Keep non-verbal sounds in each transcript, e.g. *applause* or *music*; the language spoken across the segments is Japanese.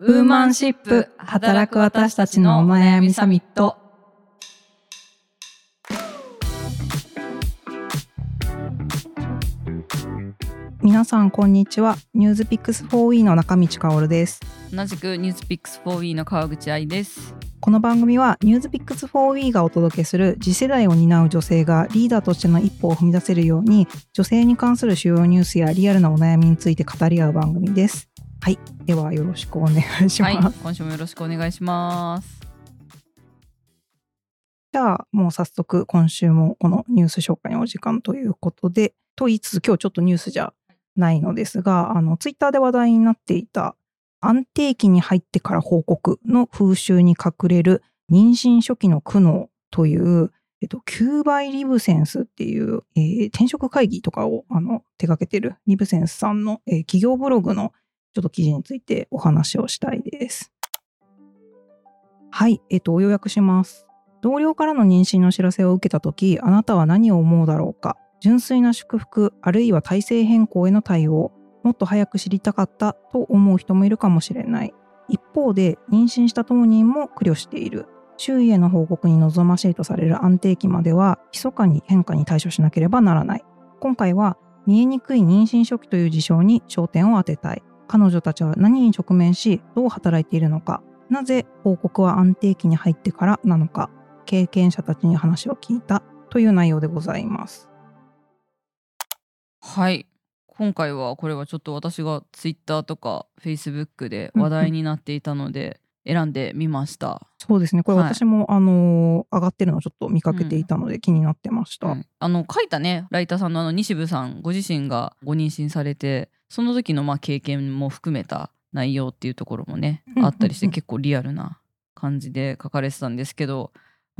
ウーマンシップ働く私たちのお悩みサミット。皆さんこんにちはニュースピックス 4E の中道香織です同じくニュースピックス 4E の川口愛です。この番組はニュースピックス 4E がお届けする次世代を担う女性がリーダーとしての一歩を踏み出せるように女性に関する主要ニュースやリアルなお悩みについて語り合う番組ですはい。ではよろしくお願いします、はい、今週もよろしくお願いします。じゃあもう早速今週もこのニュース紹介のお時間ということでと言いつつ今日ちょっとニュースじゃないのですがあのツイッターで話題になっていた安定期に入ってから報告の風習に隠れる妊娠初期の苦悩という、えっと、キューバイ・リブセンスっていう、えー転職会議とかをあの手掛けてるリブセンスさんの、えー企業ブログのちょっと記事についてお話をしたいです。はい、えっと、要約します。同僚からの妊娠の知らせを受けたとき、あなたは何を思うだろうか純粋な祝福、あるいは体制変更への対応、もっと早く知りたかったと思う人もいるかもしれない。一方で、妊娠した当人も苦慮している。周囲への報告に望ましいとされる安定期までは、密かに変化に対処しなければならない。今回は、見えにくい妊娠初期という事象に焦点を当てたい。彼女たちは何に直面し、どう働いているのか。なぜ報告は安定期に入ってからなのか。経験者たちに話を聞いたという内容でございます。はい。今回はこれはちょっと私がツイッターとかフェイスブックで話題になっていたので選んでみました。そうですね。これはい私も、あのー上がってるのをちょっと見かけていたので気になってました。うんあの書いたねライターさんのあの西部さんご自身がご妊娠されてその時のまあ経験も含めた内容っていうところもねうんあったりして結構リアルな感じで書かれてたんですけど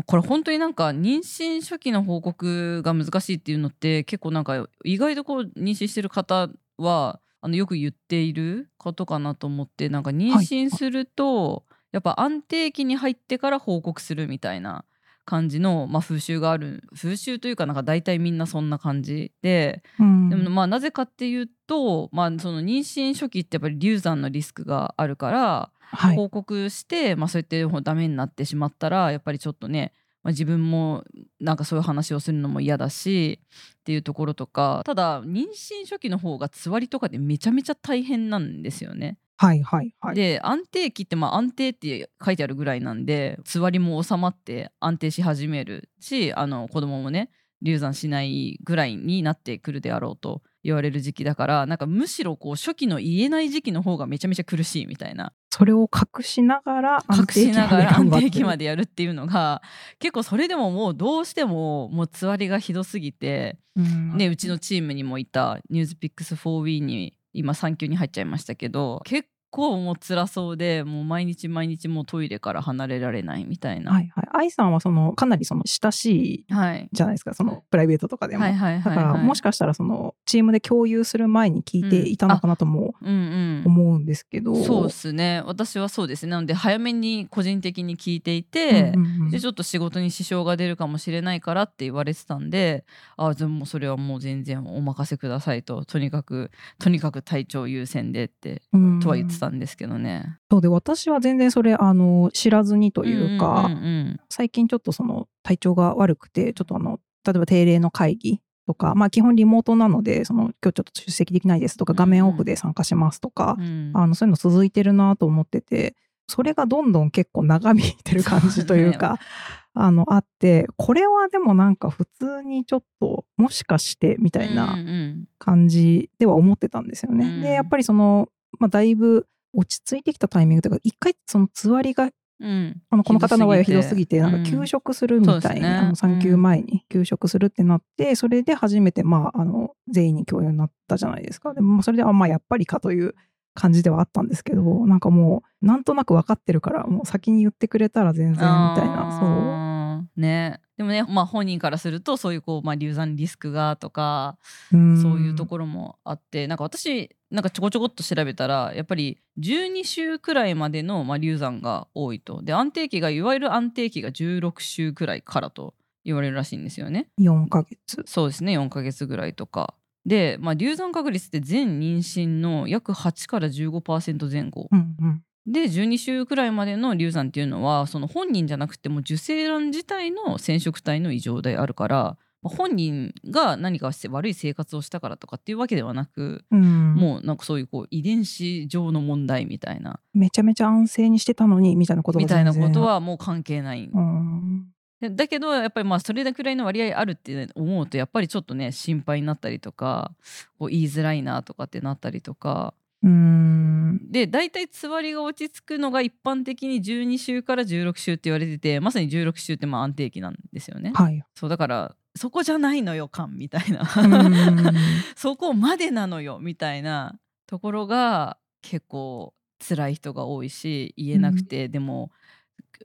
これ本当になんか妊娠初期の報告が難しいっていうのって結構なんか意外とこう妊娠してる方はあのよく言っていることかなと思ってなんか妊娠すると、やっぱ安定期に入ってから報告するみたいな感じの、まあ、風習がある風習というかなんか大体みんなそんな感じでうんでもまあなぜかっていうと、まあ、その妊娠初期ってやっぱり流産のリスクがあるからはい。報告して、まあ、そうやってダメになってしまったらやっぱりちょっとね、まあ、自分もなんかそういう話をするのも嫌だしっていうところとかただ妊娠初期の方がつわりとかでめちゃめちゃ大変なんですよね。はいはいはい。で安定期ってまあ安定って書いてあるぐらいなんでつわりも収まって安定し始めるしあの子供もね流産しないぐらいになってくるであろうと言われる時期だからなんかむしろこう初期の言えない時期の方がめちゃめちゃ苦しいみたいな。それを隠しながら安隠し定期までながら安定期までやるっていうのが結構それでももうどうしてももうつわりがひどすぎて、うん。ね、うちのチームにもいたニュースピックス 4W に今産休に入っちゃいましたけど結構もう辛そうでもう毎日毎日もうトイレから離れられないみたいな。はいはい。愛さんはそのかなりその親しいはいじゃないですか。そのプライベートとかでも。はいはいだはいはいからもしかしたらそのチームで共有する前に聞いていたのかなともうんうん思うんですけど。そうですね私はそうですねなので早めに個人的に聞いていて、うんうんうんでちょっと仕事に支障が出るかもしれないからって言われてたんであでもそれはもう全然お任せくださいととにかくとにかく体調優先でってうんとは言ってたんですけどね。そうで私は全然それあの知らずにというか、んうんうん最近ちょっとその体調が悪くてちょっとあの例えば定例の会議とかまあ基本リモートなのでその今日ちょっと出席できないですとかうん画面オフで参加しますとか、うん。あのそういうの続いてるなと思っててそれがどんどん結構長引いてる感じというか *laughs* あのあってこれはでもなんか普通にちょっともしかしてみたいなうんうん。感じでは思ってたんですよね。うん。でやっぱりその、まあ、だいぶ落ち着いてきたタイミングというか一回そのつわりがうん。あのこの方の場合はひどすぎてなんかうん。休職するみたいな、そうですね。産休前に休職するってなってそれで初めてまああの全員に共有になったじゃないですか。でもまあそれであまあやっぱりかという感じではあったんですけどなんかもうなんとなく分かってるからもう先に言ってくれたら全然みたいなそう。ね。でもねまあ本人からするとそういうこう、まあ、流産リスクがとかうん。そういうところもあってなんか私なんかちょこちょこっと調べたらやっぱり12週くらいまでの、まあ、流産が多いとで安定期がいわゆる安定期が16週くらいからと言われるらしいんですよね。4ヶ月？そうですね4ヶ月ぐらいとか。で、まあ、流産確率って全妊娠の約8から15%前後うんうんで12週くらいまでの流産っていうのはその本人じゃなくても受精卵自体の染色体の異常であるからまあ本人が何かして悪い生活をしたからとかっていうわけではなく、うん、もうなんかそういうこう遺伝子上の問題みたいな。めちゃめちゃ安静にしてたのにみたいなことがみたいなことはもう関係ない。うん。でだけどやっぱりまあそれくらいの割合あるって思うとやっぱりちょっとね心配になったりとかこう言いづらいなとかってなったりとかうん。で大体つわりが落ち着くのが一般的に12週から16週って言われててまさに16週ってまあ安定期なんですよね。はい。そうだからそこじゃないのよ感みたいな。うん。*laughs* そこまでなのよみたいなところが結構辛い人が多いし言えなくて、でも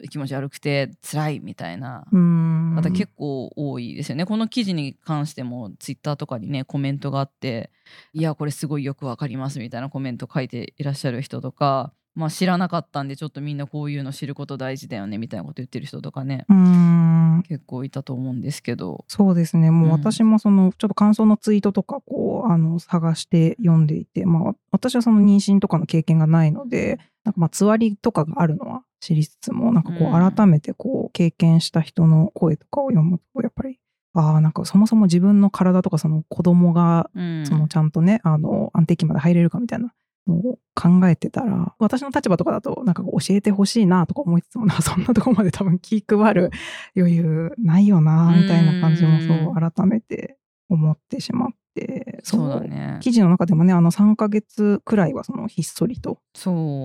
気持ち悪くて辛いみたいな。うん。方結構多いですよね。この記事に関してもツイッターとかにねコメントがあって「いやこれすごいよくわかります」みたいなコメント書いていらっしゃる人とか、まあ、知らなかったんでちょっとみんなこういうの知ること大事だよねみたいなこと言ってる人とかねうん。結構いたと思うんですけど。そうですね。もううん。私もそのちょっと感想のツイートとかこうあの探して読んでいて、まあ、私はその妊娠とかの経験がないのでなんかまあつわりとかがあるのは知りつつもなんかこう改めてこう経験した人の声とかを読むとやっぱりああなんかそもそも自分の体とかその子供がうん。そのちゃんとね、あの安定期まで入れるかみたいなのを考えてたら私の立場とかだとなんか教えてほしいなとか思いつつもなそんなとこまで多分気配る余裕ないよなみたいな感じもそう改めて思ってしまってそうだね。記事の中でもねあの3ヶ月くらいはそのひっそりと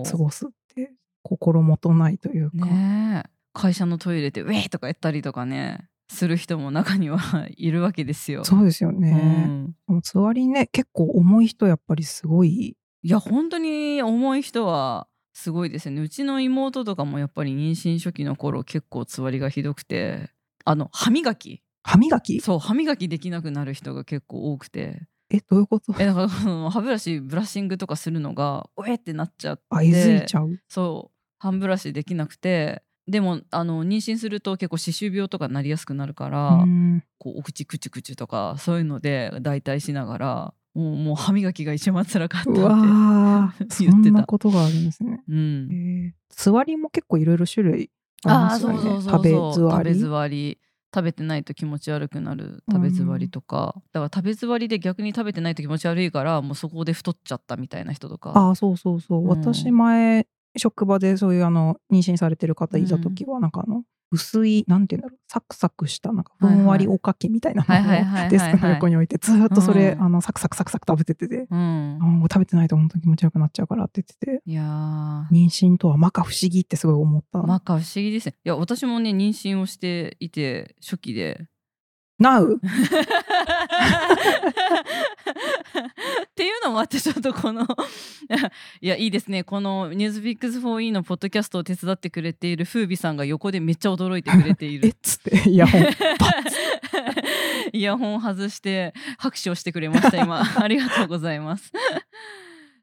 過ごすって心もとないというか、ねえ。会社のトイレで「ウェイ!」とか言ったりとかねする人も中にはいるわけですよ。そうですようね。ん。でもつわりね結構重い人やっぱりすごい。いや本当に重い人はすごいですよね。うちの妹とかもやっぱり妊娠初期の頃結構つわりがひどくてあの歯磨き。歯磨き？そう歯磨きできなくなる人が結構多くて。えどういうこと？えだから歯ブラシブラッシングとかするのがおえってなっちゃって。あいづいちゃう？そう歯ブラシできなくてでもあの妊娠すると結構歯周病とかなりやすくなるから、うん。こうお口クチュクチュとかそういうので代替しながらもうもう歯磨きが一番辛かったって *laughs* 言ってた。そんなことがあるんですね。うん。へー。つわりも結構いろいろ種類ありああますよね。そうそうそうそう食べづわり。食べり。食べてないと気持ち悪くなる。食べづわりとか、だから食べづわりで逆に食べてないと気持ち悪いからもうそこで太っちゃったみたいな人とか。ああそうそうそう。うん。私前職場でそういうあの妊娠されてる方いた時はなんかあの薄いなんていうんだろうサクサクしたなんかふんわりおかきみたいなのをデスクの横に置いてずーっとそれ、うん。あのサクサクサクサク食べててて、うん。あ食べてないと本当に気持ち悪くなっちゃうからって言ってていやー。妊娠とは摩訶不思議ってすごい思った。まか不思議ですねいや私もね妊娠をしていて初期で Now? *laughs* っていうのもあってちょっとこの *laughs* いやいいですね。この「ニュースピックス 4E」のポッドキャストを手伝ってくれているフービさんが横でめっちゃ驚いてくれてい *laughs* えっるつってイヤホン。パッイヤホン外して拍手をしてくれました今。ありがとうございます。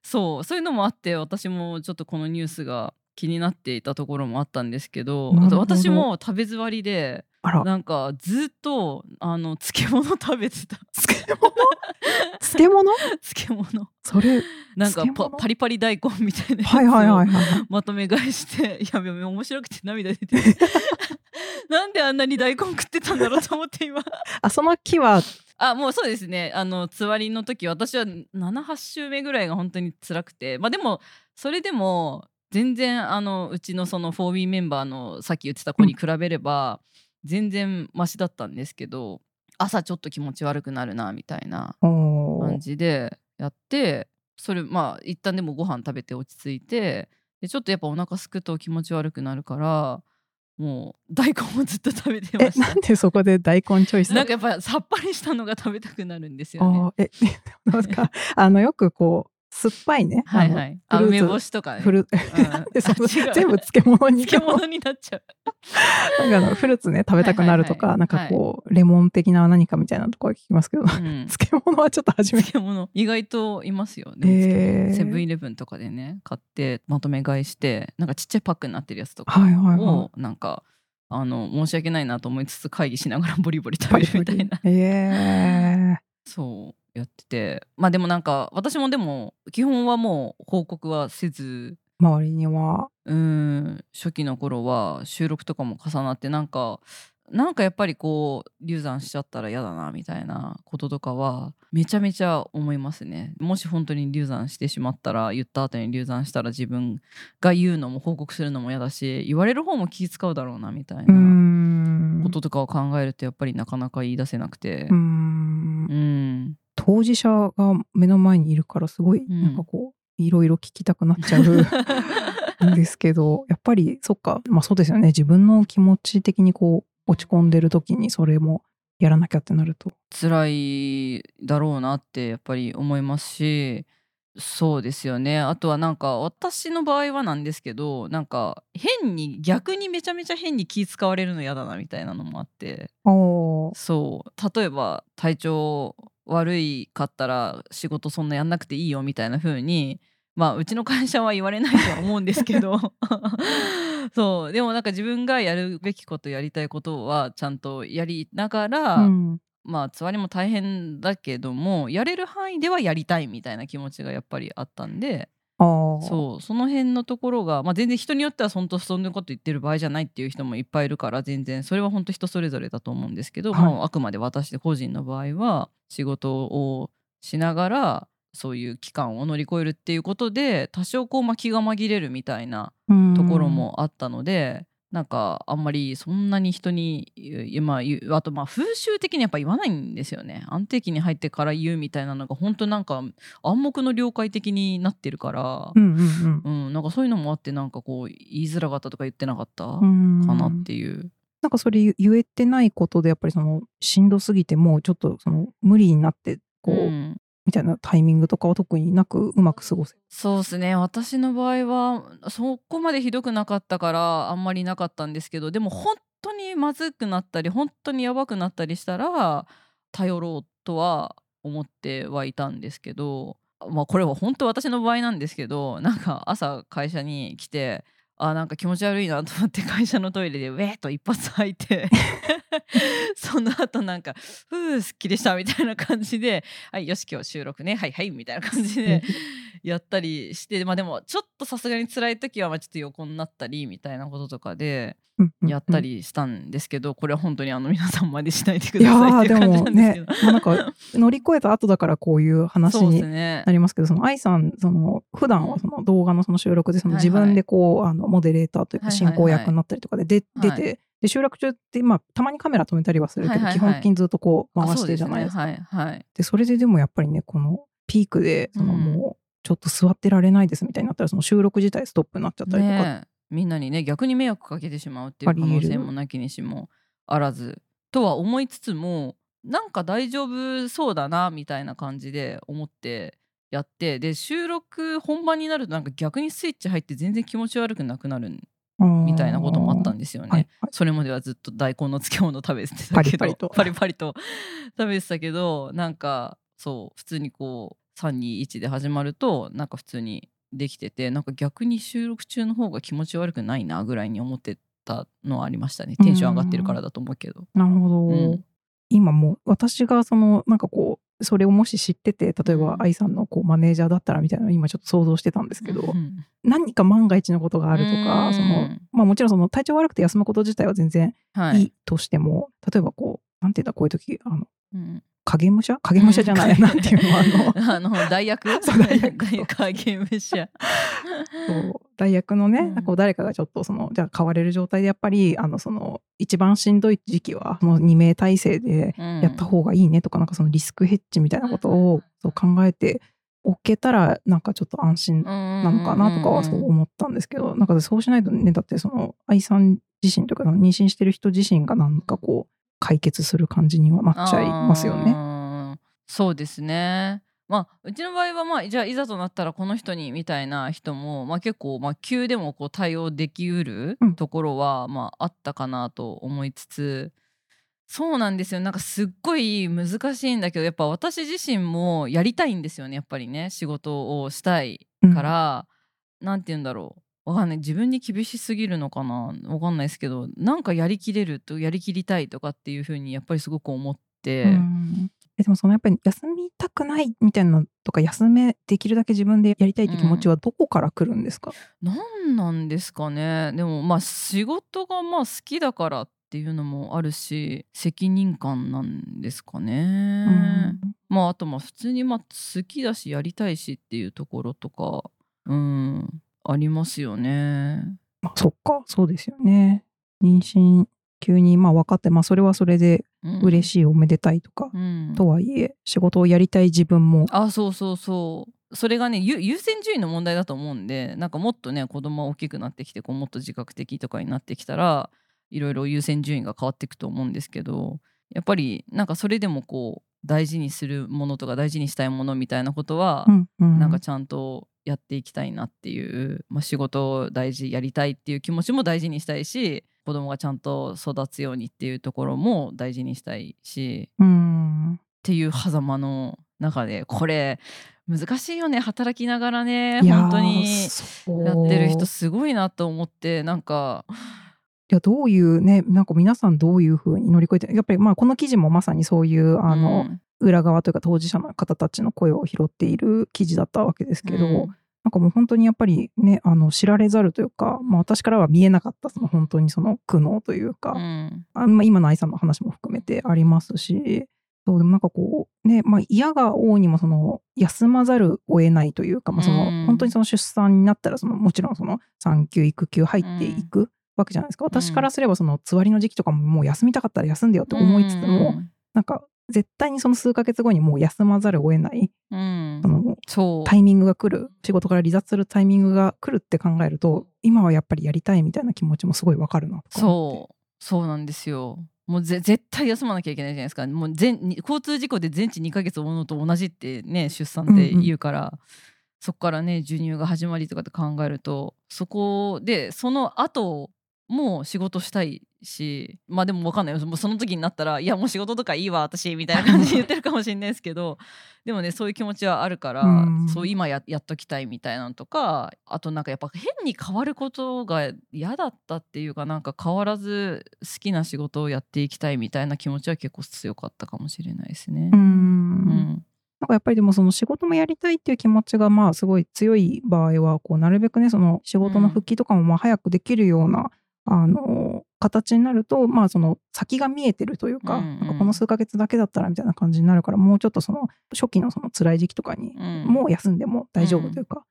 そうそういうのもあって私もちょっとこのニュースが気になっていたところもあったんですけどど。私も食べ座りでなんかずっとあの漬物食べてた。漬物？*laughs* 漬物？漬物。それなんかパリパリ大根みたいなはいはいはいはいまとめ買いしていや面白くて涙出て *laughs* なんであんなに大根食ってたんだろうと思って今。あその木は？あもうそうですね。あのつわりの時私は78週目ぐらいが本当に辛くて。まあでもそれでも全然あのうちのその 4B メンバーのさっき言ってた子に比べれば全然マシだったんですけど朝ちょっと気持ち悪くなるなみたいな感じでやってそれまあ一旦でもご飯食べて落ち着いてでちょっとやっぱお腹すくと気持ち悪くなるからもう大根をずっと食べてまえした。なんでそこで大根チョイスなんかやっぱさっぱりしたのが食べたくなるんですよね。あーえ *laughs* なんかあのよくこう酸っぱいね。はいはい。ああのフルーツ。梅干しとかね。フル *laughs* 全部漬物に漬物になっちゃう。なんかあのフルーツね食べたくなるとか、なんかこうレモン的な何かみたいなところは聞きますけど、うん。漬物はちょっと初めて。漬物意外といますよね。セブンイレブンとかでね買ってまとめ買いしてなんかちっちゃいパックになってるやつとかはいはいはをなんかあの申し訳ないなと思いつつ会議しながらボリボリ食べるみたいな。え *laughs* そうやっててまあでもなんか私もでも基本はもう報告はせず周りには。うん初期の頃は収録とかも重なってなんかなんかやっぱりこう流産しちゃったら嫌だなみたいなこととかはめちゃめちゃ思いますね。もし本当に流産してしまったら言った後に流産したら自分が言うのも報告するのも嫌だし言われる方も気使うだろうなみたいうなこととかを考えるとやっぱりなかなか言い出せなくて。うん当事者が目の前にいるからすごいうん。なんかこういろいろ聞きたくなっちゃう *laughs* んですけどやっぱりそっかまあそうですよね。自分の気持ち的にこう落ち込んでる時にそれもやらなきゃってなると。辛いだろうなってやっぱり思いますしそうですよね。あとはなんか私の場合はなんですけどなんか変に逆にめちゃめちゃ変に気使われるの嫌だなみたいなのもあって。そう。例えば体調悪いかったら仕事そんなやんなくていいよみたいな風にまあうちの会社は言われないとは思うんですけど。*laughs* そう。でもなんか自分がやるべきことやりたいことはちゃんとやりながら、うん。まあつわりも大変だけどもやれる範囲ではやりたいみたいな気持ちがやっぱりあったんでそうその辺のところが、まあ、全然人によっては本当そんなこと言ってる場合じゃないっていう人もいっぱいいるから全然それは本当人それぞれだと思うんですけど、はい。もうあくまで私個人の場合は仕事をしながらそういう期間を乗り越えるっていうことで多少こう、まあ、気が紛れるみたいなうん。ところもあったので、なんかあんまりそんなに人に言うまあ、あとまあ風習的にやっぱ言わないんですよね。安定期に入ってから言うみたいなのが本当なんか暗黙の了解的になってるから。う、んうんうん。なんかそういうのもあってなんかこう言いづらかったとか言ってなかった？かうん。なっていう。なんかそれ言えてないことでやっぱりそのしんどすぎてもうちょっとその無理になってこう、うんみたいなタイミングとかは特になくうまく過ごせそうですね。私の場合はそこまでひどくなかったからあんまりなかったんですけどでも本当にまずくなったり本当にやばくなったりしたら頼ろうとは思ってはいたんですけどまあこれは本当私の場合なんですけどなんか朝会社に来てあなんか気持ち悪いなと思って会社のトイレでウェーっと一発吐いて *laughs* その後なんか「ふうすっきりした」みたいな感じで「はいよし今日収録ねはいはい」みたいな感じで *laughs* やったりしてまあでもちょっとさすがに辛い時はまあちょっと横になったりみたいなこととかでやったりりしたんですけど、これは本当にあの皆さんまでしないでくいやださいってーでもいう感じなんですけねど。まあなんか乗り越えた後だからこういう話にねな。りますけどその愛さんその普段はその動画のその収録でそのはいはい自分でこうあのモデレーターというかはいはいはい進行役になったりとかで出はい出てで収録中ってまあたまにカメラ止めたりはするけどはいはいはい基本的にずっとこうあ回してるじゃないですか。そうねはいはい。でそれででもやっぱりねこのピークでそのうんもうちょっと座ってられないですみたいになったらその収録自体ストップになっちゃったりとか、ねえ。みんなにね逆に迷惑かけてしまうっていう可能性もなきにしもあらず。とは思いつつもなんか大丈夫そうだなみたいな感じで思ってやってで収録本番になるとなんか逆にスイッチ入って全然気持ち悪くなくなるみたいなこともあったんですよね。はいはい。それまではずっと大根の漬物食べてたけどパリパリとパリパリと食べてたけどなんかそう普通にこう321で始まるとなんか普通にできててなんか逆に収録中の方が気持ち悪くないなぐらいに思ってたのはありましたね。テンション上がってるからだと思うけど。なるほど、うん。今もう私がそのなんかこうそれをもし知ってて例えばうん。愛さんのこうマネージャーだったらみたいなのを今ちょっと想像してたんですけど、うん何か万が一のことがあるとうんかその、まあ、もちろんその体調悪くて休むこと自体は全然はいいい。としても、例えばこうなんていうんだこういう時あのうん影武者？影武者じゃない、うん。なんていうの？あの。*laughs* あの代役？*laughs* そう代 *laughs* 役。影武者。そう。代役のね、うん。こう誰かがちょっとそのじゃあ変われる状態でやっぱりあのその一番しんどい時期はもう2名体制でやった方がいいねとか、なんかそのリスクヘッジみたいなことをそう考えておけたらなんかちょっと安心ななのかなとかはそう思ったんですけど、なんかそうしないとねだってその愛さん自身というか妊娠してる人自身がなんかこう解決する感じにはなっちゃいますよね。ね。そうですね。まあうちの場合はまあじゃあいざとなったらこの人にみたいな人も、まあ、結構まあ急でもこう対応できうるうんところはまああったかなと思いつつ。そうなんですよなんかすっごい難しいんだけどやっぱ私自身もやりたいんですよねやっぱりね仕事をしたいから、なんて言うんだろうわかんない。自分に厳しすぎるのかな？わかんないですけどなんかやりきれるとやりきりたいとかっていう風にやっぱりすごく思って、うん。でもそのやっぱり休みたくないみたいなのとか休めできるだけ自分でやりたいって気持ちはどこから来るんですか、なんなんですかね。でもまあ仕事がまあ好きだからっていうのもあるし責任感なんですかね、うん。まああとまあ普通にまあ好きだしやりたいしっていうところとか。うんありますよね。まあ、そっか。そうですよね。妊娠急にまあ分かってまあそれはそれで嬉しい、しいおめでたいとか、うん、とはいえ仕事をやりたい自分もあそうそうそう。それがねゆ優先順位の問題だと思うんでなんかもっとね子供が大きくなってきてこうもっと自覚的とかになってきたらいろいろ優先順位が変わっていくと思うんですけどやっぱりなんかそれでもこう大事にするものとか大事にしたいものみたいなことは、うんうん。なんかちゃんとやっていきたいなっていう、まあ、仕事を大事やりたいっていう気持ちも大事にしたいし子供がちゃんと育つようにっていうところも大事にしたいしうん。っていう狭間の中でこれ難しいよね働きながらね本当に。やってる人すごいなと思ってなんかいやどういうねなんか皆さんどういうふうに乗り越えてやっぱりまあこの記事もまさにそういうあの、うん裏側というか当事者の方たちの声を拾っている記事だったわけですけど、うん。なんかもう本当にやっぱりねあの知られざるというか、まあ、私からは見えなかったその本当にその苦悩というか、うん。あまあ、今の愛さんの話も含めてありますしそうでもなんかこうね、まあ、嫌が王にもその休まざるを得ないというか、まあ、そのうん。本当にその出産になったらそのもちろんその産休育休入っていくわけじゃないですか。私からすればそのつわりの時期とかももう休みたかったら休んでよって思いつつも、なんか絶対にその数ヶ月後にもう休まざるを得ない。うん。うんそのタイミングが来る。仕事から離脱するタイミングが来るって考えると今はやっぱりやりたいみたいな気持ちもすごいわかるなそう。そうなんですよ。もうぜ絶対休まなきゃいけないじゃないですか。もう全に交通事故で全治2ヶ月負うのと同じってね出産って言うから、そこからね授乳が始まりとかって考えるとそこでその後もう仕事したいしまあでも分かんないよ。もうその時になったらいやもう仕事とかいいわ私みたいな感じで言ってるかもしれないですけど *laughs* でもねそういう気持ちはあるから、うんそう今ややっときたいみたいなのとかあとなんかやっぱ変に変わることが嫌だったっていうかなんか変わらず好きな仕事をやっていきたいみたいな気持ちは結構強かったかもしれないですね。う。うん。んなんかやっぱりでもその仕事もやりたいっていう気持ちがまあすごい強い場合はこうなるべくねその仕事の復帰とかもまあ早くできるような、あの形になるとまあその先が見えてるというか,、うんうん。なんかこの数ヶ月だけだったらみたいな感じになるからもうちょっとその初期のその辛い時期とかに、うん。もう休んでも大丈夫というか、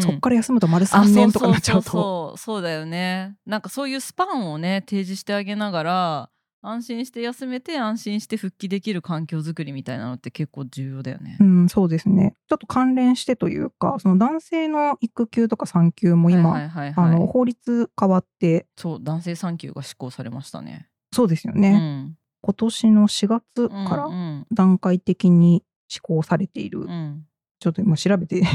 そっから休むと丸あ3年とかになっちゃうと。そうだよね。なんかそういうスパンをね提示してあげながら安心して休めて安心して復帰できる環境づくりみたいなのって結構重要だよね。うん、そうですね。ちょっと関連してというか、その男性の育休とか産休も今、はいはいはいはいあの法律変わって、そう男性産休が施行されましたね。そうですようね。ん、今年の4月うんからうん段階的に施行されている、うんちょっと今調べてや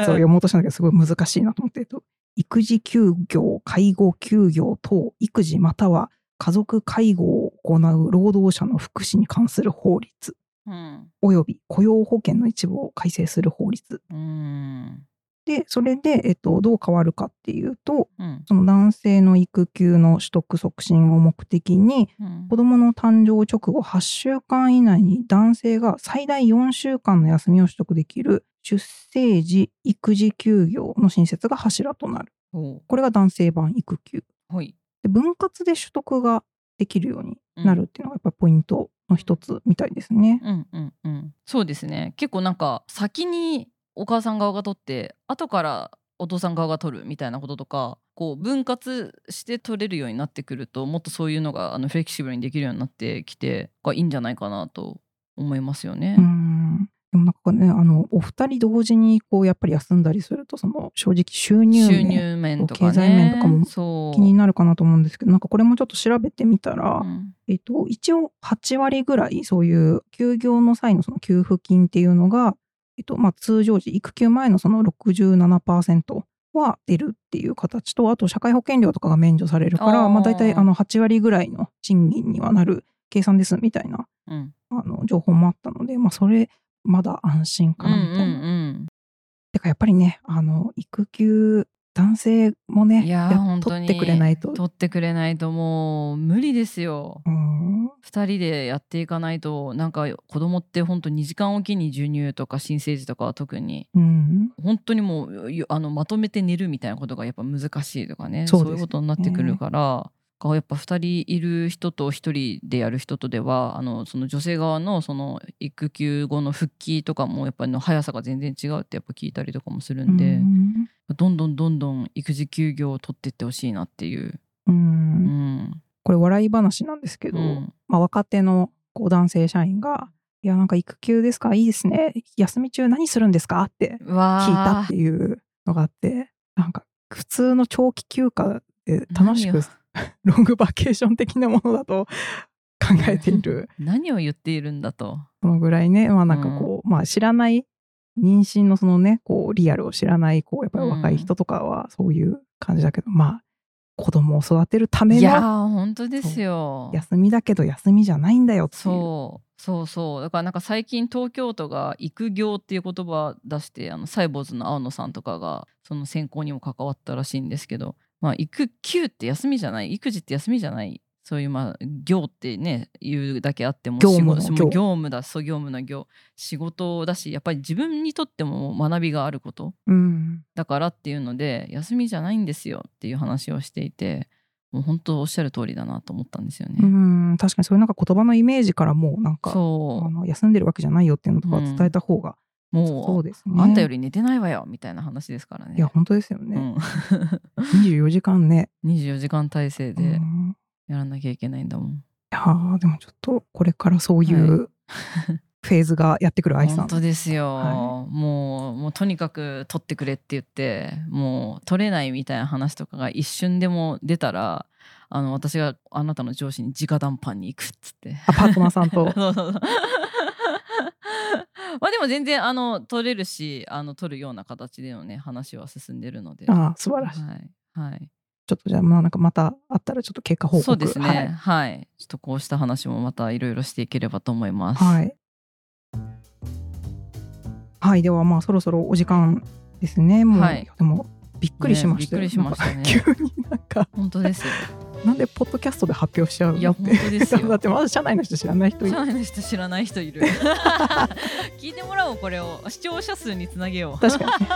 つを *laughs* 読もうとしたんだけど、すごい難しいなと思って、えっと育児休業、介護休業等、育児または家族介護を行う労働者の福祉に関する法律、うん。および雇用保険の一部を改正する法律。うん。で、それで、えっと、どう変わるかっていうと、うん。その男性の育休の取得促進を目的に、うん。子供の誕生直後8週間以内に男性が最大4週間の休みを取得できる出生時育児休業の新設が柱となる。これが男性版育休。はいで分割で取得ができるようになるっていうのがやっぱりポイントの一つみたいですね。うんうんうんそうですね結構なんか先にお母さん側が取って後からお父さん側が取るみたいなこととかこう分割して取れるようになってくるともっとそういうのがあのフレキシブルにできるようになってきてがいいんじゃないかなと思いますよね。うんでもなんかね、あの、お二人同時にこうやっぱり休んだりすると、その正直収入収面入面とかね。経済面とかも気になるかなと思うんですけど、なんかこれもちょっと調べてみたら、うん。えっと、一応8割ぐらいそういう休業の際のその給付金っていうのが、えっとまあ、通常時育休前のその67%は出るっていう形とあと社会保険料とかが免除されるからまあ、大体あの8割ぐらいの賃金にはなる計算ですみたいなうん。あの情報もあったので、まあ、それまだ安心かうんうなみたいな。んてかやっぱりねあの育休男性もねいやーや本当に取ってくれないと。取ってくれないともう無理ですよ。うん2人でやっていかないとなんか子供って本当2時間おきに授乳とか新生児とかは特にうん本当にもうよあのまとめて寝るみたいなことがやっぱ難しいとかねそういうことになってくるから。やっぱ2人いる人と1人でやる人とではあのその女性側のその育休後の復帰とかもやっぱりの速さが全然違うってやっぱ聞いたりとかもするんで、うん。どんどんどんどん育児休業を取っていってほしいなっていう。ううん。んこれ笑い話なんですけど、うん。まあ、若手のこう男性社員が「いやなんか育休ですか？いいですね。休み中何するんですか?」って聞いたーっていうのがあってなんか普通の長期休暇で楽しく *laughs* ロングバケーション的なものだと考えている何を言っているんだと。そのぐらいねまあなんかこう、まあ知らない妊娠のそのねこうリアルを知らないこうやっぱり若い人とかはそういう感じだけど、まあ子供を育てるためいや本当ですよ。休みだけど休みじゃないんだよっていう。そうそうそうだからなんか最近東京都が育業っていう言葉出してあのサイボーズの青野さんとかがその選考にも関わったらしいんですけど、まあ、育休って休みじゃない育児って休みじゃないそういうまあ業ってね言うだけあっても業務の仕事業。も業務だそう業務の業。仕事だしやっぱり自分にとっても学びがあること。うん。だからっていうので休みじゃないんですよっていう話をしていてもう本当おっしゃる通りだなと思ったんですよね。うん。確かにそういうなんか言葉のイメージからもうなんかあその休んでるわけじゃないよっていうのとか伝えた方が、うもそうね。あんたより寝てないわよみたいな話ですからね。いや本当ですよね。うん、24時間ね。*laughs* 24時間体制うでんやらなきゃいけないんだもん。いやーでもちょっとこれからそういう *laughs* フェーズがやってくる愛さん。本当ですよ、はもうもうとにかく取ってくれって言ってもう取れないみたいな話とかが一瞬でも出たらあの私があなたの上司に直談判に行くっつって。あパートナーさんと *laughs* まあでも全然あの取れるしあの取るような形でのね話は進んでるので。ああ素晴らしい。はい、はいちょっとじゃあまあなんかまたあったらちょっと結果報告そうですね、はいはい、ちょっとこうした話もまたいろいろしていければと思います。はい。はい、ではまあそろそろお時間ですね。もう、はいでもびっくりしましたよ、ねびっくりしましたね急になんか本当ですよ。なんでポッドキャストで発表しちゃうの？いや本当ですよ *laughs* だってまだ社内の人知らない人いる。社内の人知らない人いる。*laughs* 聞いてもらおうこれを視聴者数につなげよう。確かに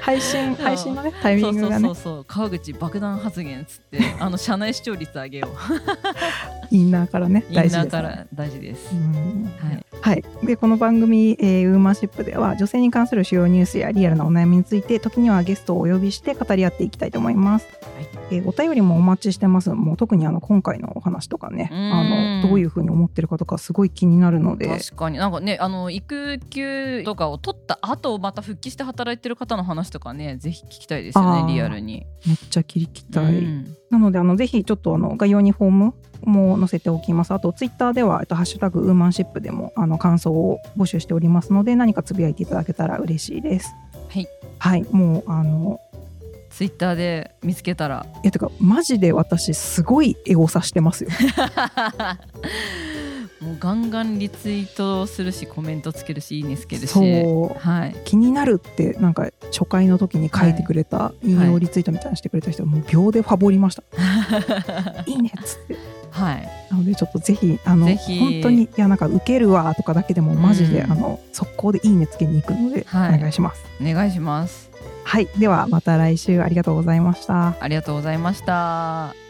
配信配信のねタイミングがねそうそうそうそう川口爆弾発言っつってあの社内視聴率上げよう。*laughs* インナーからねインナ大事です、ね。ーから大事です。うんはい。はい、でこの番組、えーウーマンシップでは女性に関する主要ニュースやリアルなお悩みについて時にはゲストをお呼びして語り合っていきたいと思います、はいえーお便りもお待ちしてます。もう特にあの今回のお話とかねうん。あのどういうふうに思ってるかとかすごい気になるので。確かに。なんかねあの育休とかを取った後また復帰して働いてる方の話とかねぜひ聞きたいですよねリアルに。めっちゃ切りきたい、うん。なのであのぜひちょっとあの概要にフォームも載せておきます。あとツイッターでは、えっと、ハッシュタグウーマンシップでもあの感想を募集しておりますので何かつぶやいていただけたら嬉しいです。はい。はい。もうあのツイッターで見つけたら。いやてかマジで私すごいエゴサしてますよ。*laughs* もうガンガンリツイートするしコメントつけるしいいねつけるし。そう。はい。気になるってなんか初回の時に書いてくれた引用リツイートみたいなのしてくれた人はもう秒でファボりました、*laughs* いいねっつって。はい。なのでちょっとぜひあの本当にいやなんか受けるわとかだけでもマジで、うん。あの速攻でいいねつけに行くので、はい。お願いします。お願いしますはい。ではまた来週ありがとうございました。ありがとうございました。